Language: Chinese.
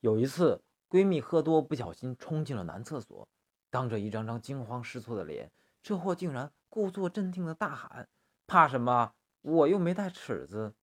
有一次闺蜜喝多不小心冲进了男厕所当着一张张惊慌失措的脸这货竟然故作镇定的大喊怕什么？我又没带尺子